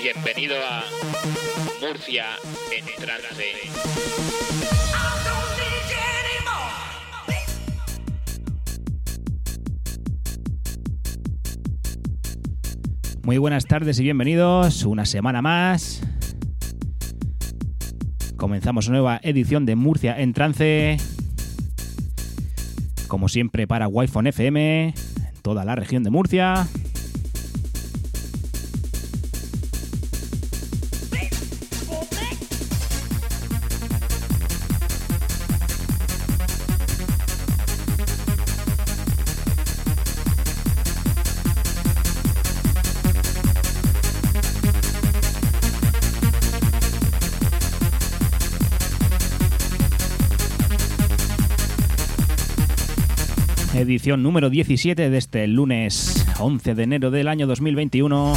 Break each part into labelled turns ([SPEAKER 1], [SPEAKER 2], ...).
[SPEAKER 1] Bienvenido a Murcia en trance.
[SPEAKER 2] Muy buenas tardes y bienvenidos una semana más. Comenzamos nueva edición de Murcia en trance. Como siempre para Wi-Fi FM, en toda la región de Murcia. Número 17 de este lunes 11 de enero del año 2021.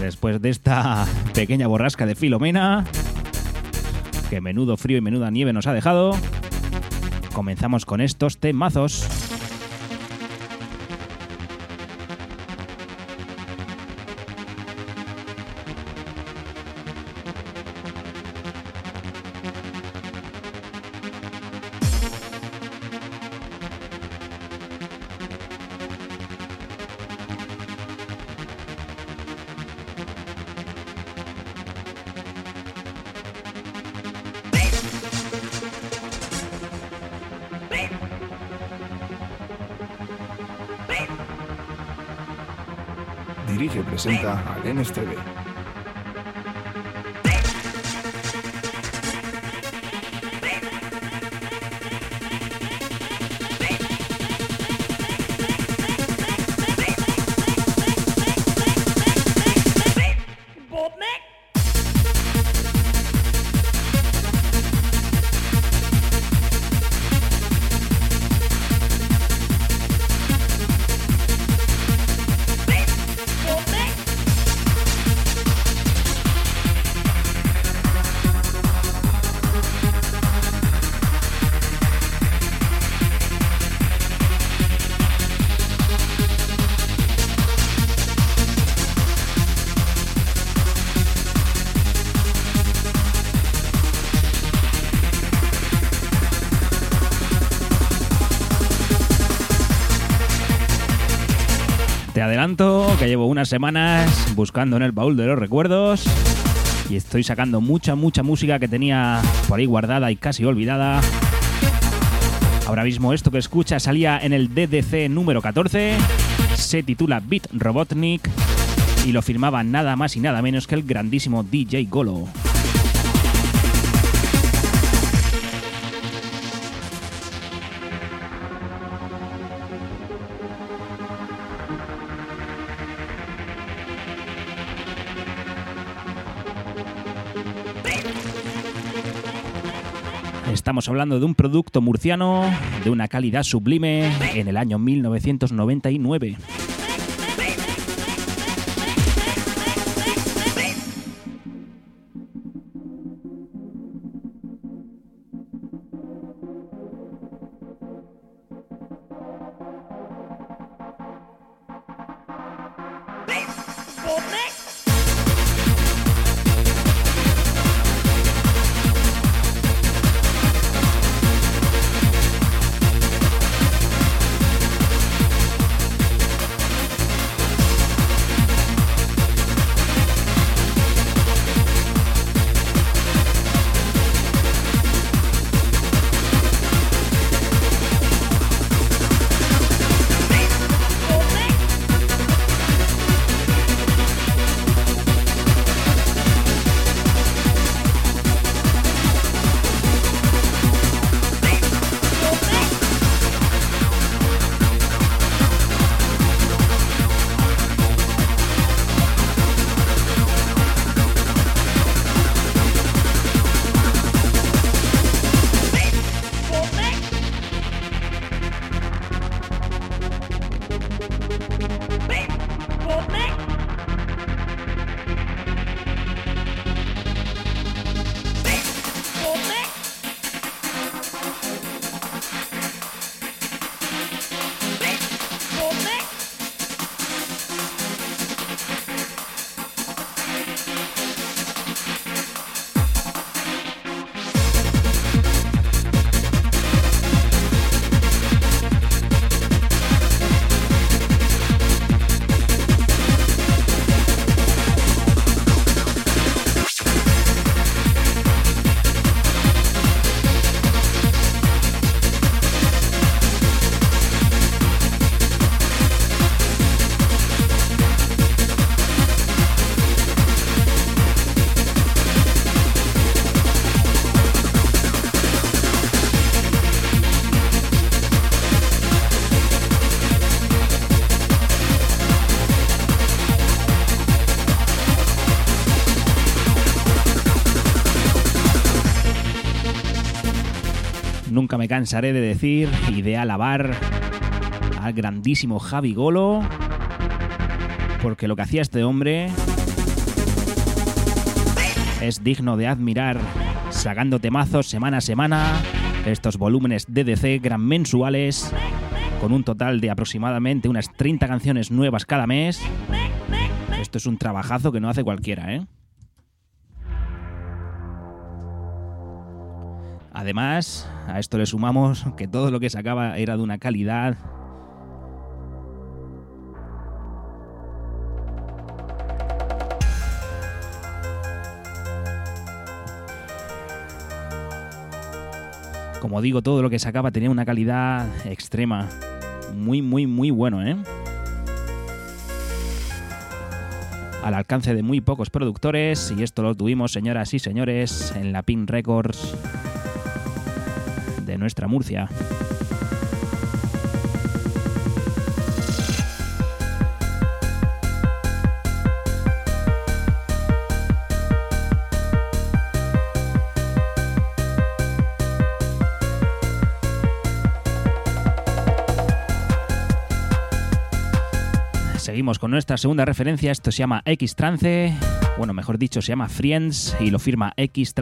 [SPEAKER 2] Después de esta pequeña borrasca de Filomena, que menudo frío y menuda nieve nos ha dejado, comenzamos con estos temazos.
[SPEAKER 3] Dirige y presenta a Len TV. Que llevo unas semanas buscando en el baúl de los recuerdos y estoy sacando mucha, mucha música que tenía por ahí guardada y casi olvidada. Ahora mismo esto que escucha salía en el DDC número 14, se titula Beat Robotnik y lo firmaba nada más y nada menos que el grandísimo DJ Golo. Estamos hablando de un producto murciano de una calidad sublime en el año 1999.
[SPEAKER 2] Me cansaré de decir y de alabar al grandísimo Javi Golo, porque lo que hacía este hombre es digno de admirar, sacando temazos semana a semana, estos volúmenes DDC gran mensuales, con un total de aproximadamente unas 30 canciones nuevas cada mes. Esto es un trabajazo que no hace cualquiera, ¿eh? Además, a esto le sumamos que todo lo que sacaba era de una calidad Como digo, todo lo que sacaba tenía una calidad extrema. Muy, muy, muy bueno, ¿eh? Al alcance de muy pocos productores, y esto lo tuvimos, señoras y señores, en la Pin Records nuestra Murcia. Seguimos con nuestra segunda referencia, esto se llama X Trance, bueno, mejor dicho, se llama Friends y lo firma X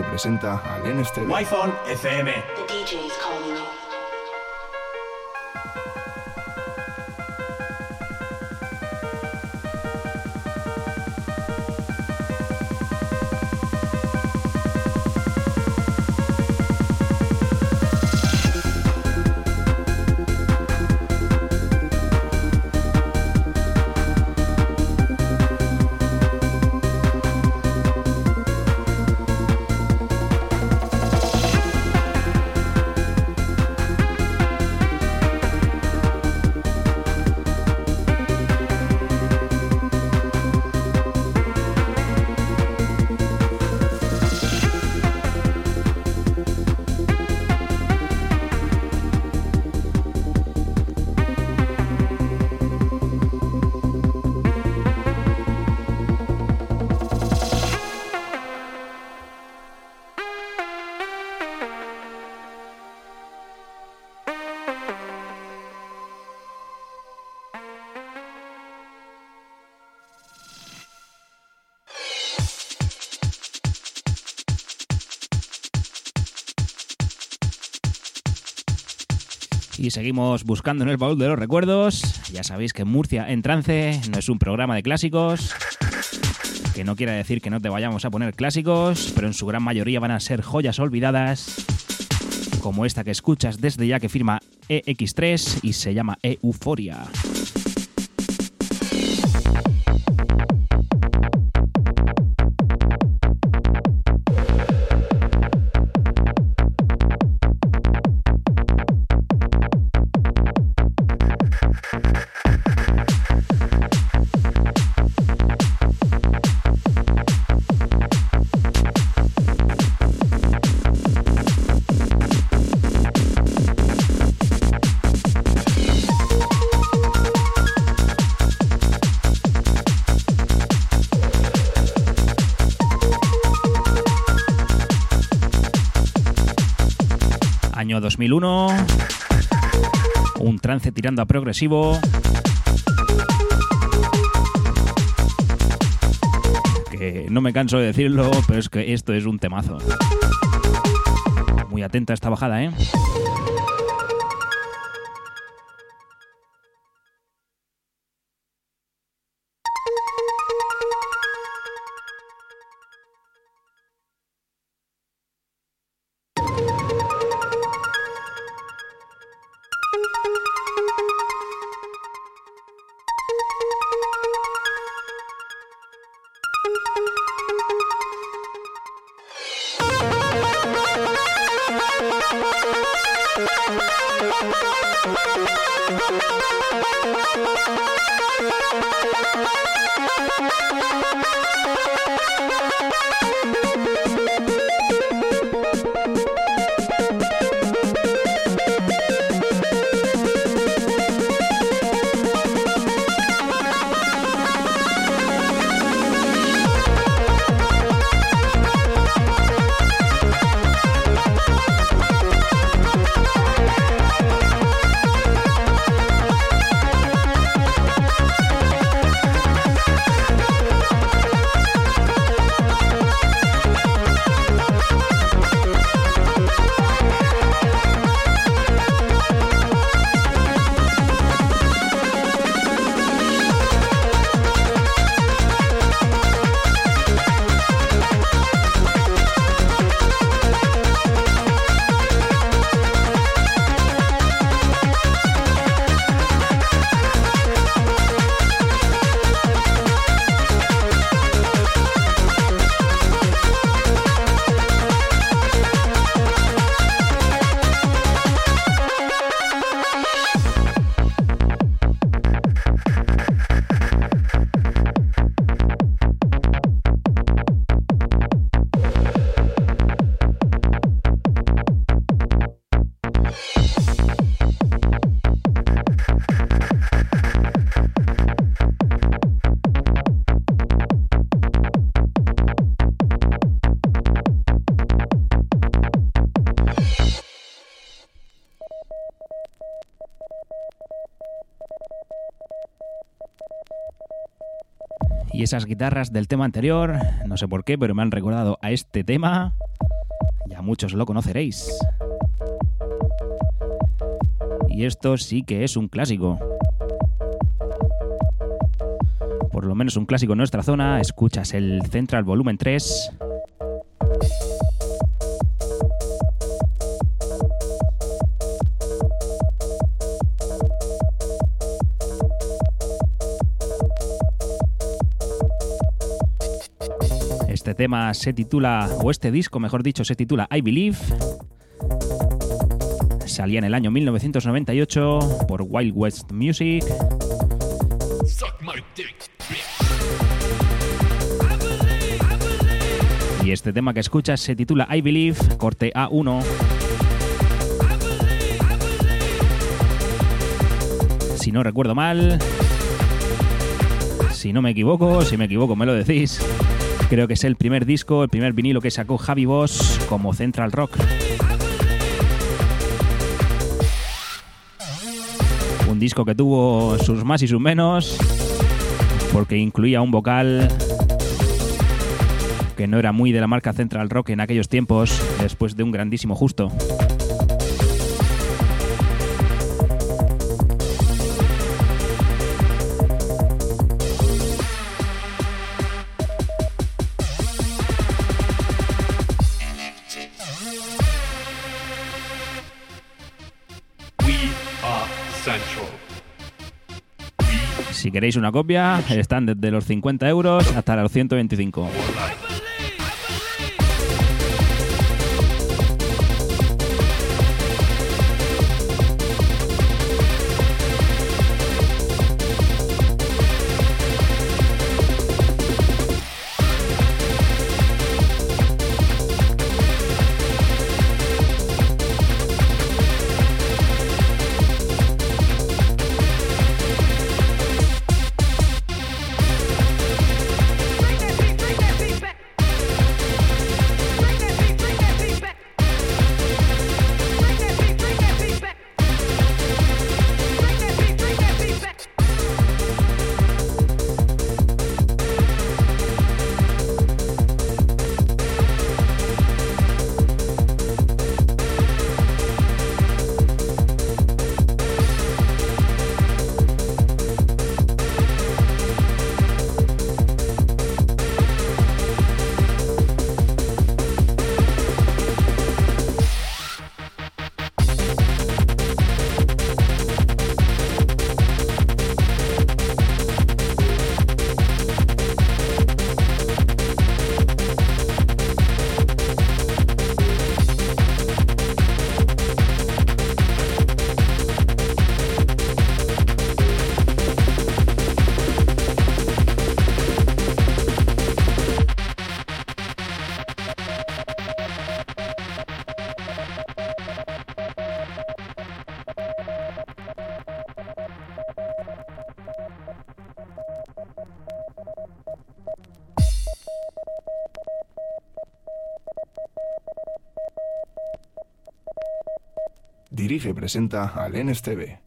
[SPEAKER 4] presenta al NSTV.
[SPEAKER 5] Wi-Fi FM.
[SPEAKER 6] The DJ is calling you.
[SPEAKER 2] Seguimos buscando en el baúl de los recuerdos. Ya sabéis que Murcia en trance no es un programa de clásicos, que no quiere decir que no te vayamos a poner clásicos, pero en su gran mayoría van a ser joyas olvidadas, como esta que escuchas desde ya que firma EX3 y se llama Euforia. 2001, un trance tirando a progresivo, que no me canso de decirlo, pero es que esto es un temazo. Muy atenta a esta bajada, ¿eh? Esas guitarras del tema anterior, no sé por qué, pero me han recordado a este tema. Ya muchos lo conoceréis. Y esto sí que es un clásico. Por lo menos un clásico en nuestra zona. Escuchas el Central Volumen 3. Este tema se titula, o este disco mejor dicho, se titula I Believe. Salía en el año 1998 por Wild West Music. Y este tema que escuchas se titula I Believe, corte A1. Si no recuerdo mal, si no me equivoco, si me equivoco me lo decís. Creo que es el primer disco, el primer vinilo que sacó Javi Boss como Central Rock. Un disco que tuvo sus más y sus menos, porque incluía un vocal que no era muy de la marca Central Rock en aquellos tiempos, después de un grandísimo justo. Queréis una copia, están desde los 50 euros hasta los 125.
[SPEAKER 7] Dirige presenta al NSTV.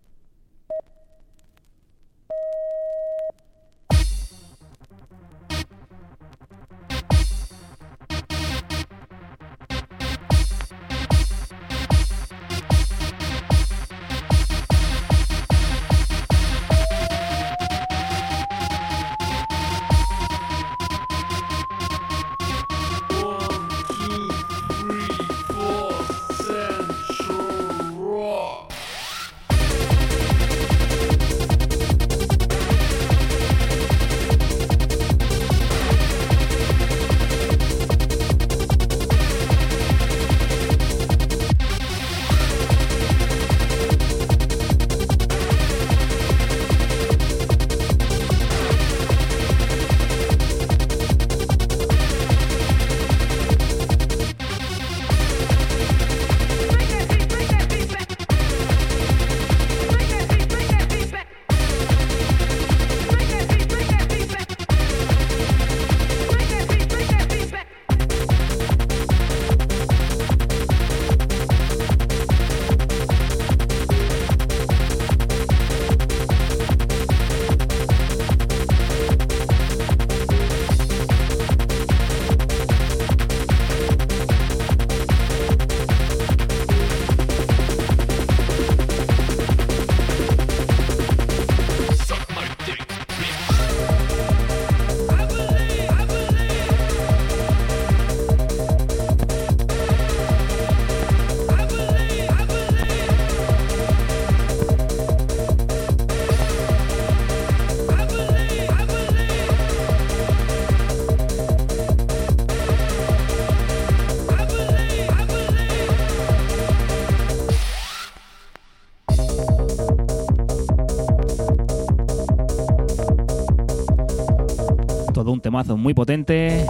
[SPEAKER 2] Muy potente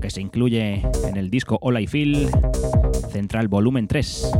[SPEAKER 2] que se incluye en el disco All I Feel Central Volumen 3.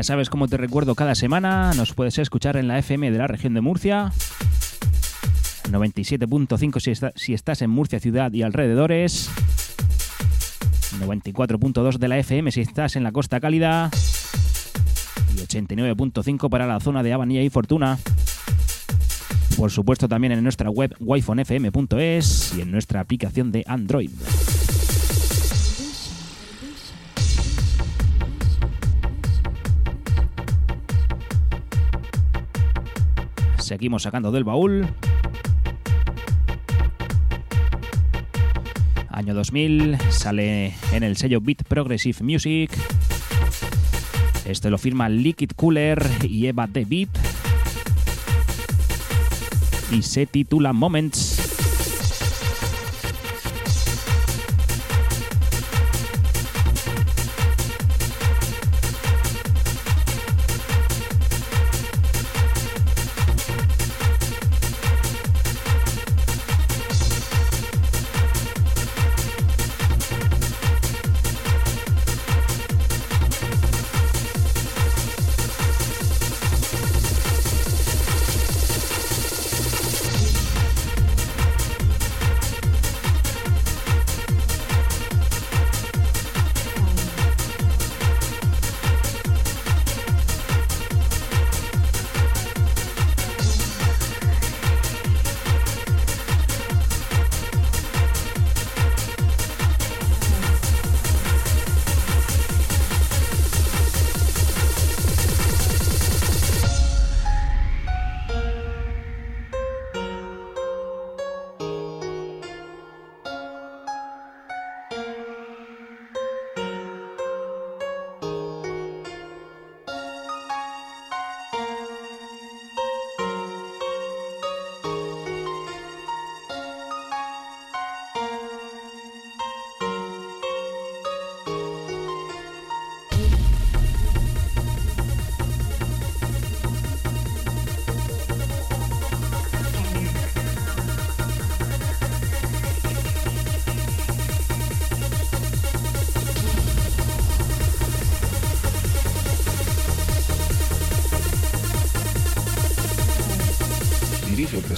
[SPEAKER 2] Ya sabes cómo te recuerdo cada semana. Nos puedes escuchar en la FM de la región de Murcia. 97.5 si, está- si estás en Murcia ciudad y alrededores. 94.2 de la FM si estás en la Costa Cálida. Y 89.5 para la zona de Abanilla y Fortuna. Por supuesto también en nuestra web wifonfm.es y en nuestra aplicación de Android. Seguimos sacando del baúl. Año 2000, sale en el sello Beat Progressive Music. Este lo firma Liquid Cooler y Eva The Beat. Y se titula Moments.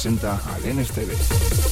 [SPEAKER 4] Presenta Alen TV.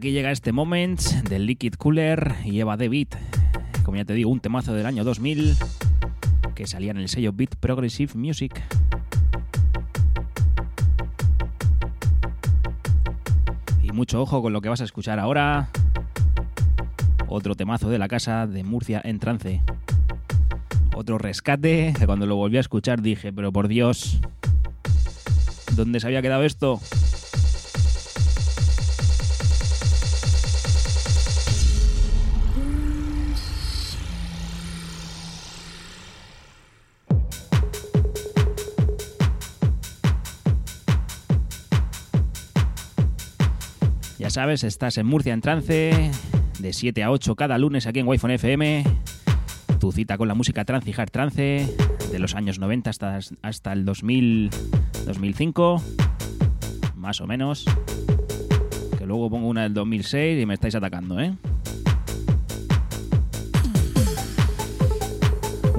[SPEAKER 2] Aquí llega este moment del Liquid Cooler y Eva David. Como ya te digo, un temazo del año 2000 que salía en el sello Beat Progressive Music. Y mucho ojo con lo que vas a escuchar ahora. Otro temazo de la casa de Murcia en trance. Otro rescate que cuando lo volví a escuchar dije, pero por Dios, ¿dónde se había quedado esto? Sabes, estás en Murcia en trance, de 7 a 8 cada lunes aquí en Wi-Fi FM. Tu cita con la música trance y hard trance, de los años 90 hasta, hasta el 2000, 2005, más o menos. Que luego pongo una del 2006 y me estáis atacando, ¿eh?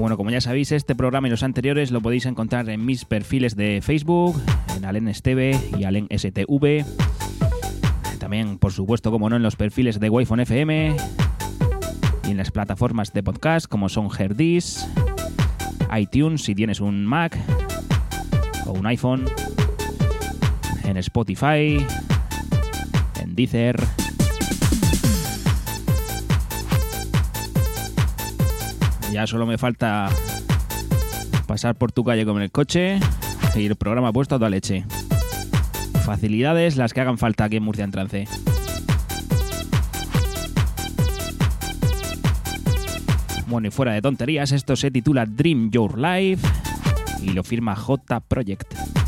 [SPEAKER 2] Bueno, como ya sabéis, este programa y los anteriores lo podéis encontrar en mis perfiles de Facebook, en Alen Esteve y Alen STV también, por supuesto, como no, en los perfiles de wi FM y en las plataformas de podcast como son Herdis, iTunes si tienes un Mac o un iPhone, en Spotify, en Deezer. Ya solo me falta pasar por tu calle con el coche y el programa puesto a toda leche. Facilidades las que hagan falta aquí en Murcia en Trance. Bueno, y fuera de tonterías, esto se titula Dream Your Life y lo firma J Project.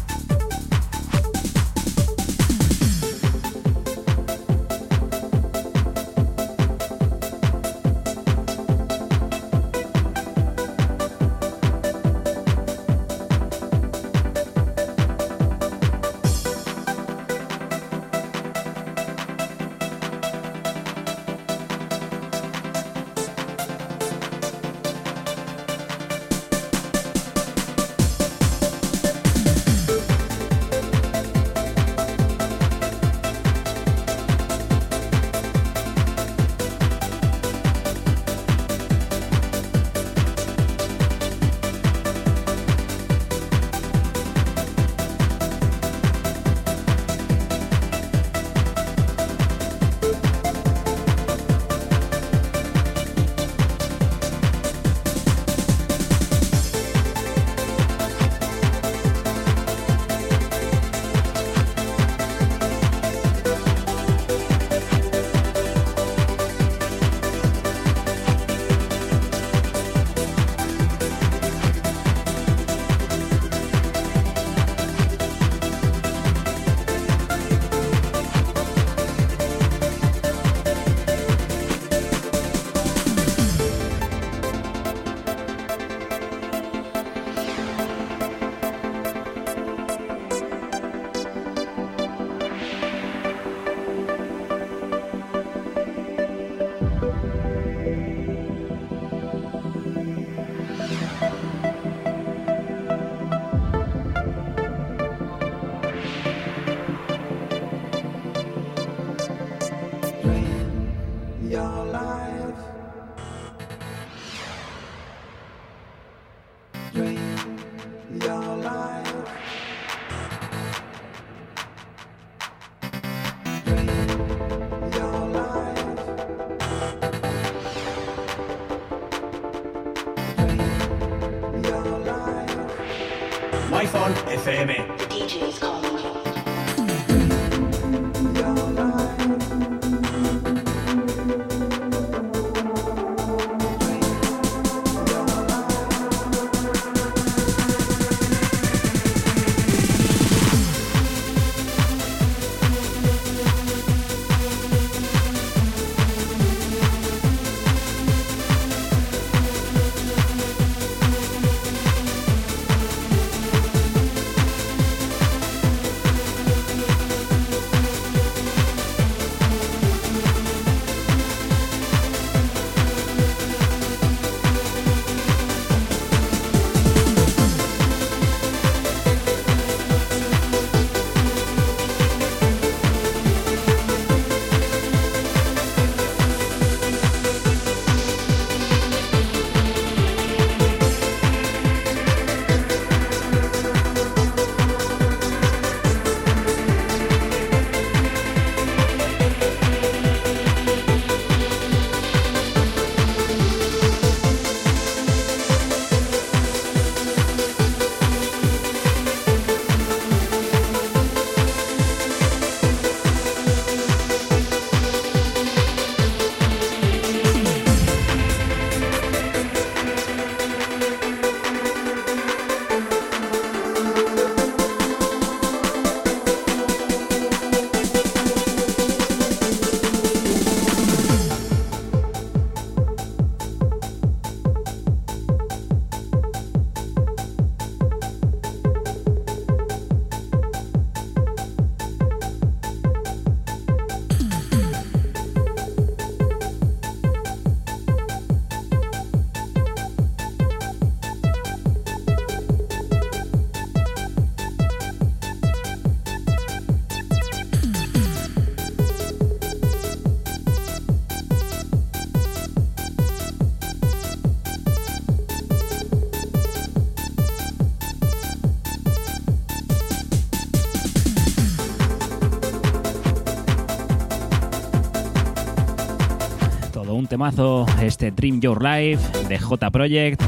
[SPEAKER 2] Este Dream Your Life de J Project.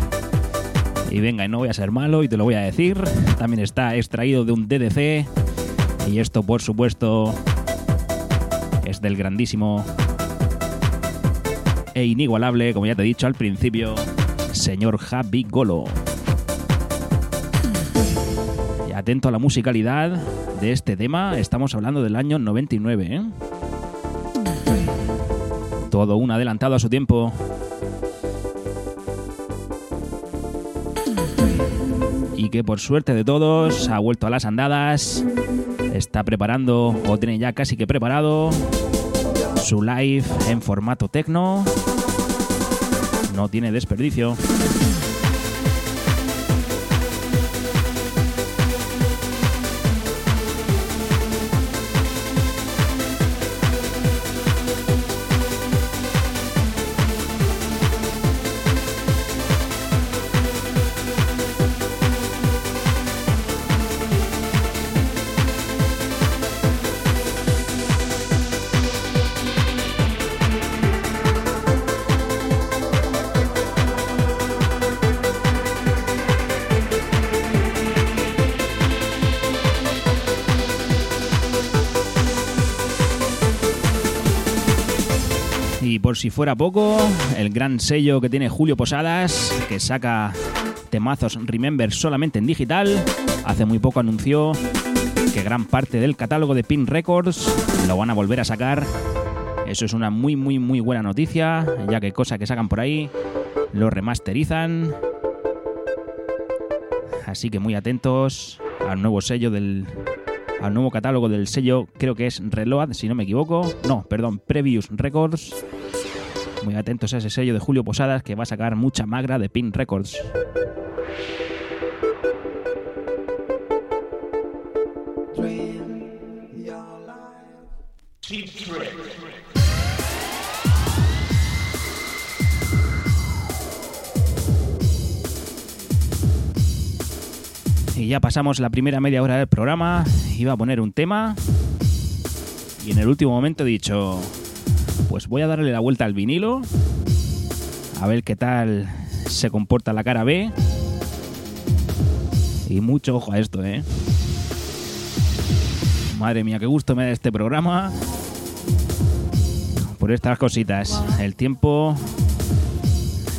[SPEAKER 2] Y venga, y no voy a ser malo y te lo voy a decir. También está extraído de un DDC. Y esto, por supuesto, es del grandísimo e inigualable, como ya te he dicho al principio, señor Javi Golo. Y atento a la musicalidad de este tema, estamos hablando del año 99, ¿eh? Todo un adelantado a su tiempo. Y que por suerte de todos ha vuelto a las andadas. Está preparando, o tiene ya casi que preparado, su live en formato tecno. No tiene desperdicio. Si fuera poco, el gran sello que tiene Julio Posadas, que saca temazos Remember solamente en digital, hace muy poco anunció que gran parte del catálogo de Pin Records lo van a volver a sacar. Eso es una muy, muy, muy buena noticia, ya que cosa que sacan por ahí lo remasterizan. Así que muy atentos al nuevo sello del. al nuevo catálogo del sello, creo que es Reload, si no me equivoco. No, perdón, Previous Records. Muy atentos a ese sello de Julio Posadas que va a sacar mucha magra de Pin Records. Y ya pasamos la primera media hora del programa. Iba a poner un tema. Y en el último momento he dicho, pues voy a darle la vuelta al vinilo. A ver qué tal se comporta la cara B. Y mucho ojo a esto, ¿eh? Madre mía, qué gusto me da este programa. Por estas cositas. El tiempo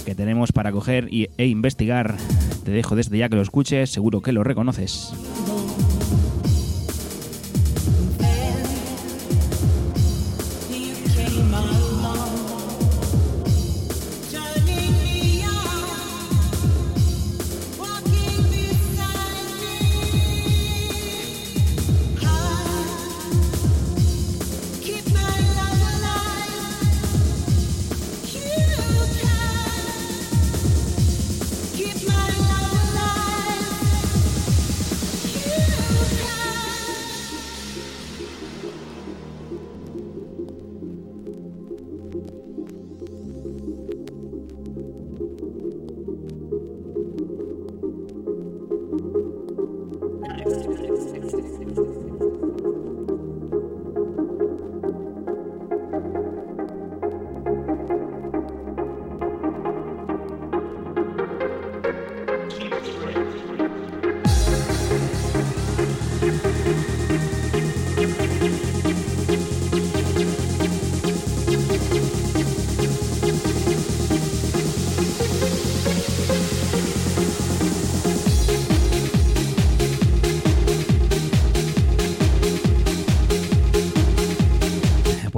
[SPEAKER 2] que tenemos para coger y, e investigar. Te dejo desde ya que lo escuches, seguro que lo reconoces.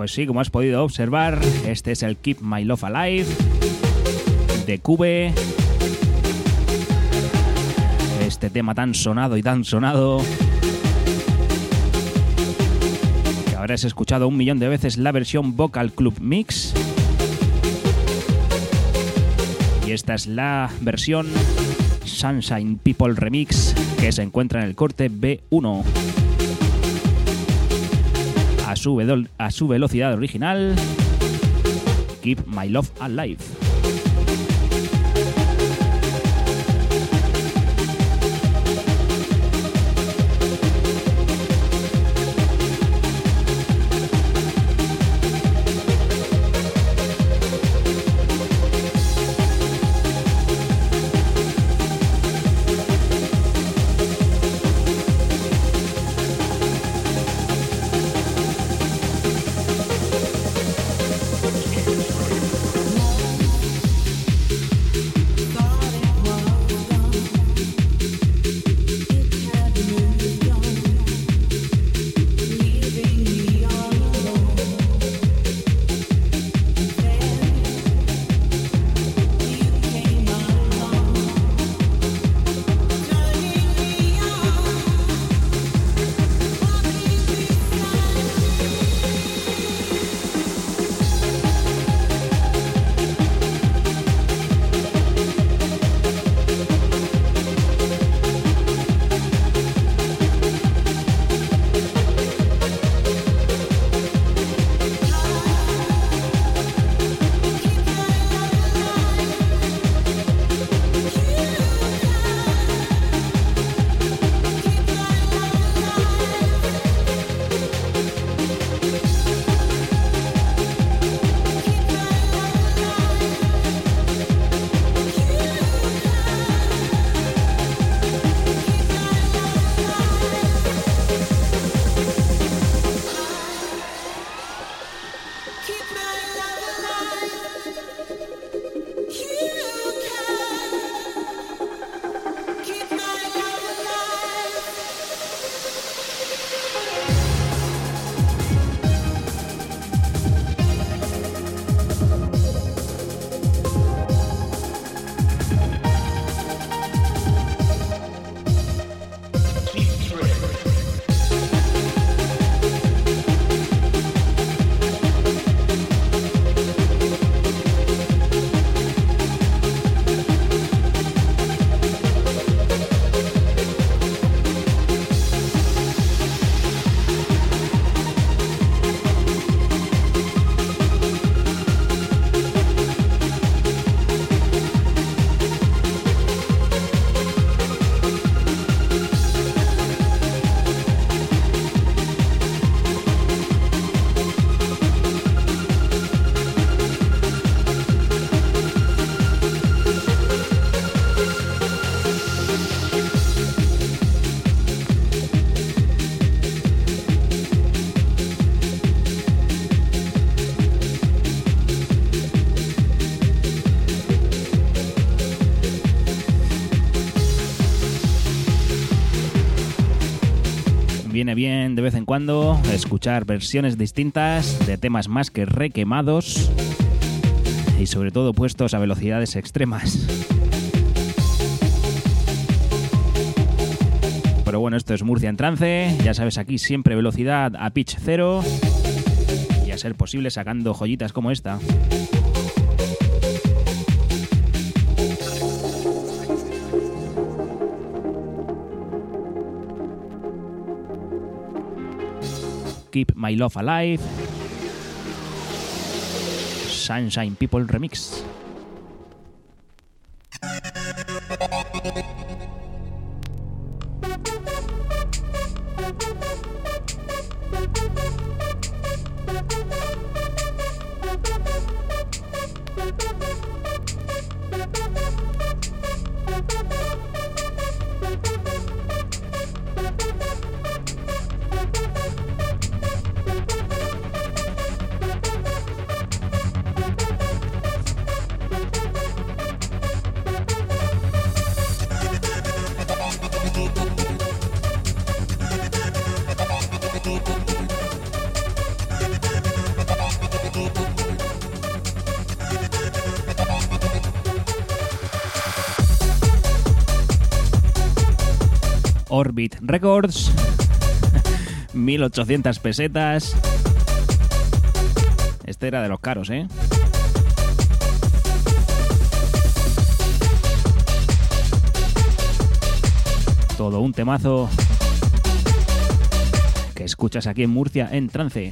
[SPEAKER 2] Pues sí, como has podido observar, este es el Keep My Love Alive de Cube. Este tema tan sonado y tan sonado. Que habrás escuchado un millón de veces la versión Vocal Club Mix. Y esta es la versión Sunshine People Remix que se encuentra en el corte B1 a su, a su velocidad original. Keep My Love Alive. Bien de vez en cuando escuchar versiones distintas de temas más que requemados y sobre todo puestos a velocidades extremas. Pero bueno, esto es Murcia en trance, ya sabes aquí siempre velocidad a pitch cero y a ser posible sacando joyitas como esta. Keep My Love Alive. Sunshine People Remix. Orbit Records. 1800 pesetas. Este era de los caros, ¿eh? Todo un temazo que escuchas aquí en Murcia en trance.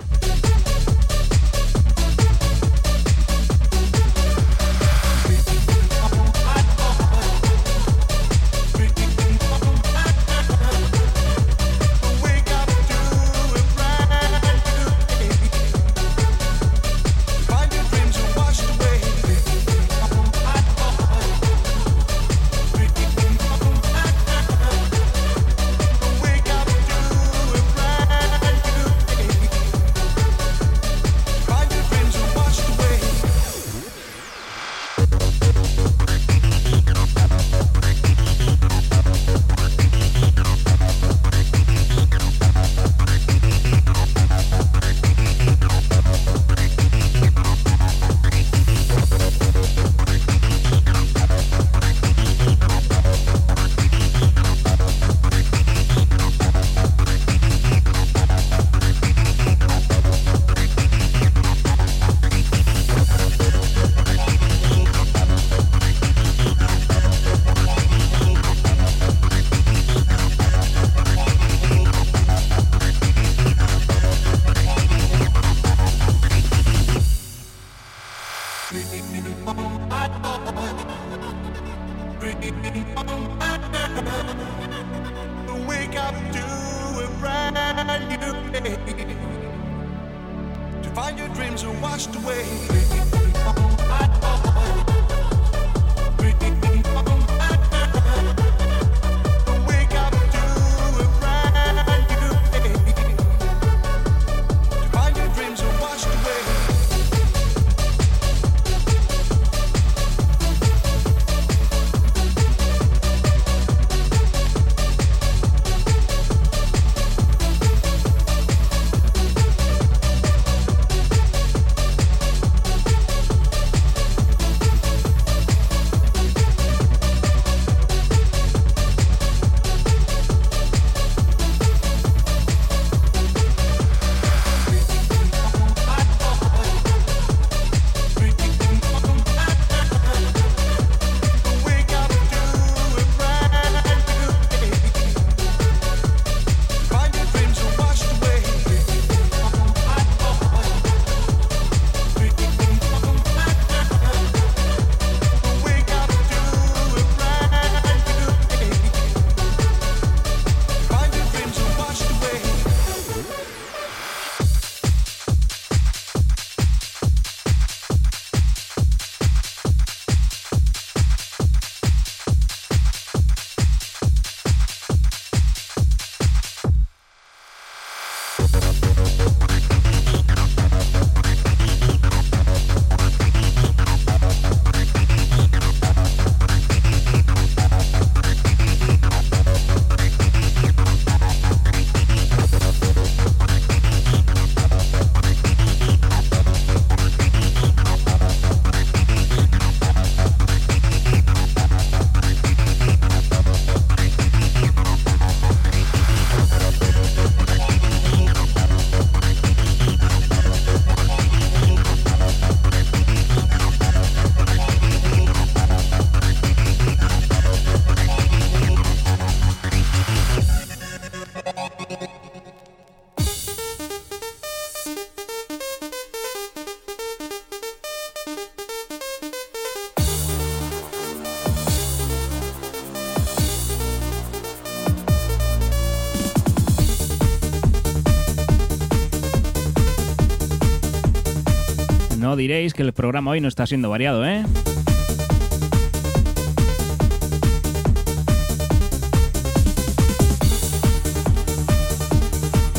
[SPEAKER 2] Diréis que el programa hoy no está siendo variado, ¿eh?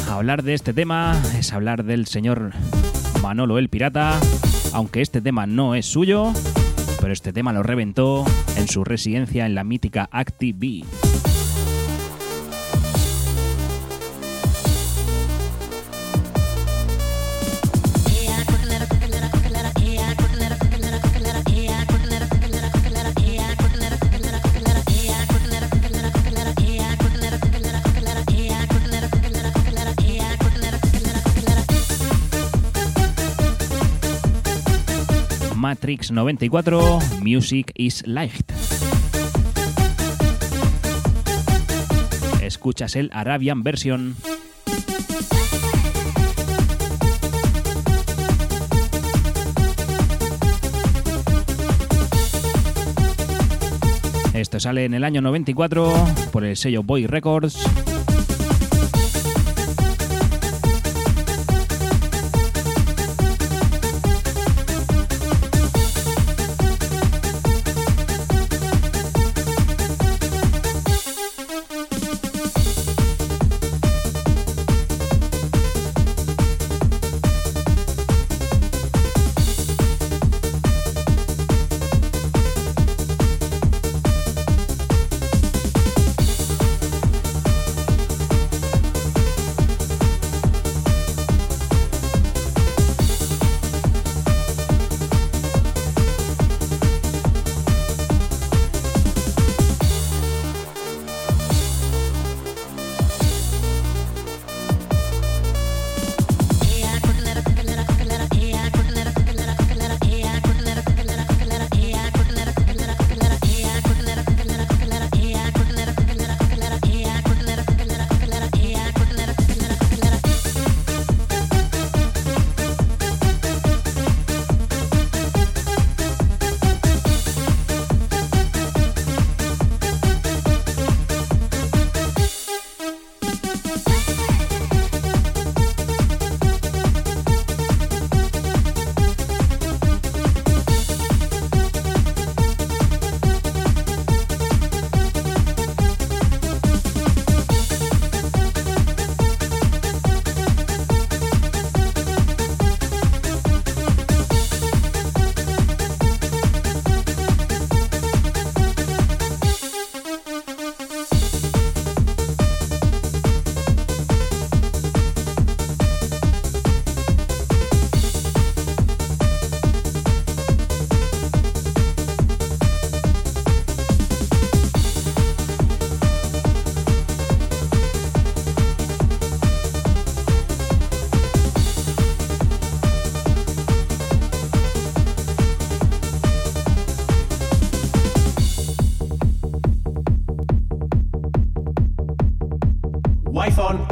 [SPEAKER 2] Hablar de este tema es hablar del señor Manolo el Pirata, aunque este tema no es suyo, pero este tema lo reventó en su residencia en la mítica Active Matrix 94, Music is Light. Escuchas el Arabian version. Esto sale en el año 94 por el sello Boy Records.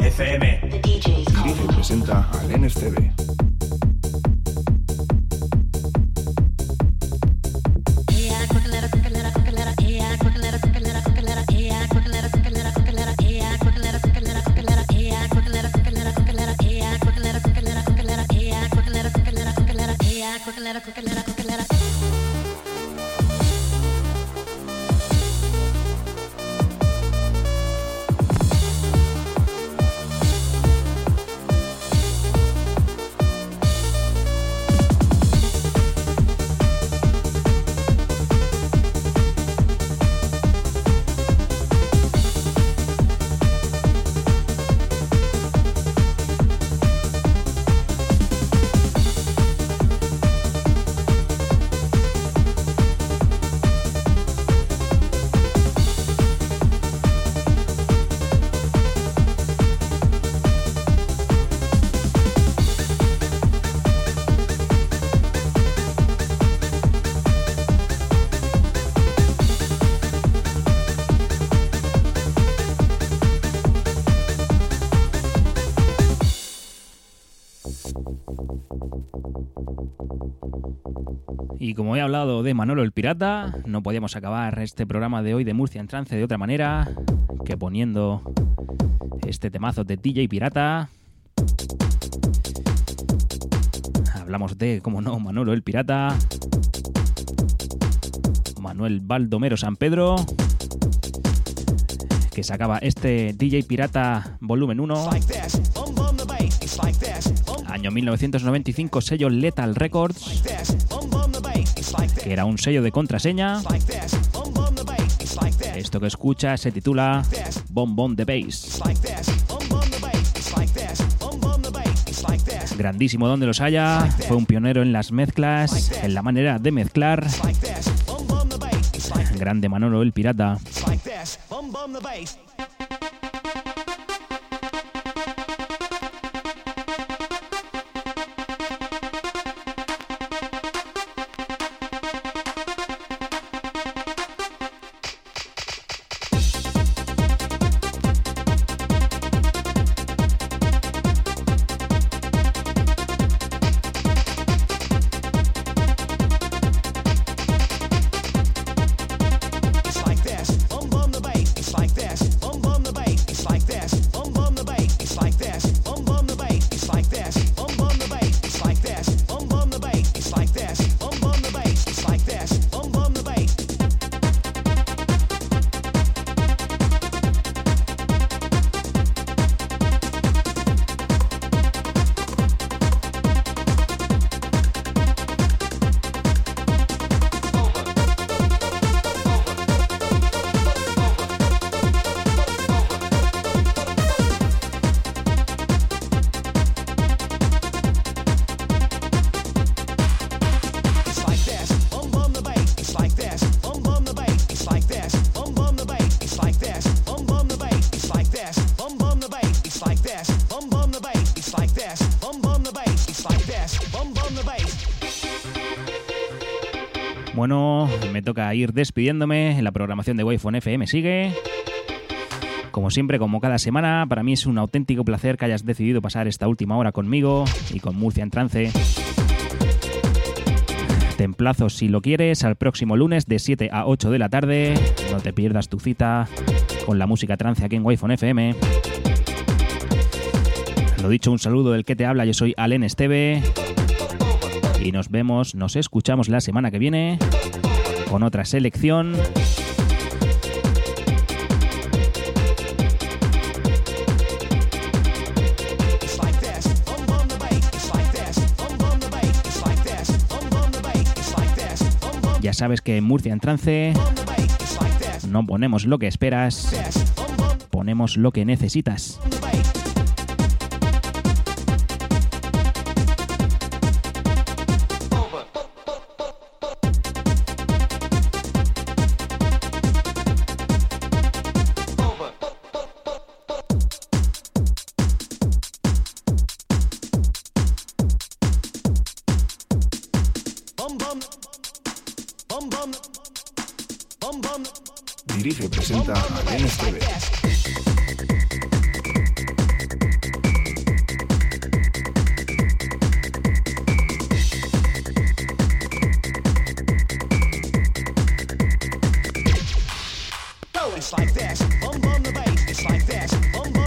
[SPEAKER 8] FM.
[SPEAKER 6] Calling.
[SPEAKER 4] presenta al NSTV.
[SPEAKER 2] El Pirata, no podíamos acabar este programa de hoy de Murcia en trance de otra manera que poniendo este temazo de DJ Pirata. Hablamos de, como no, Manolo el Pirata, Manuel Baldomero San Pedro, que sacaba este DJ Pirata Volumen 1, año 1995, sello Lethal Records, que era un sello de contraseña. Esto que escucha se titula Bomb Bomb the Bass. Grandísimo donde los haya, fue un pionero en las mezclas, en la manera de mezclar. Grande Manolo el Pirata. Toca ir despidiéndome. La programación de Wi-Fi FM sigue. Como siempre, como cada semana, para mí es un auténtico placer que hayas decidido pasar esta última hora conmigo y con Murcia en trance. Te emplazo, si lo quieres, al próximo lunes de 7 a 8 de la tarde. No te pierdas tu cita con la música trance aquí en Wi-Fi FM. Lo dicho, un saludo del que te habla, yo soy Alen Esteve. Y nos vemos, nos escuchamos la semana que viene con otra selección. Ya sabes que en Murcia en trance no ponemos lo que esperas, ponemos lo que necesitas.
[SPEAKER 5] It's like this. Bum bum the bass. It's like this. Bum bum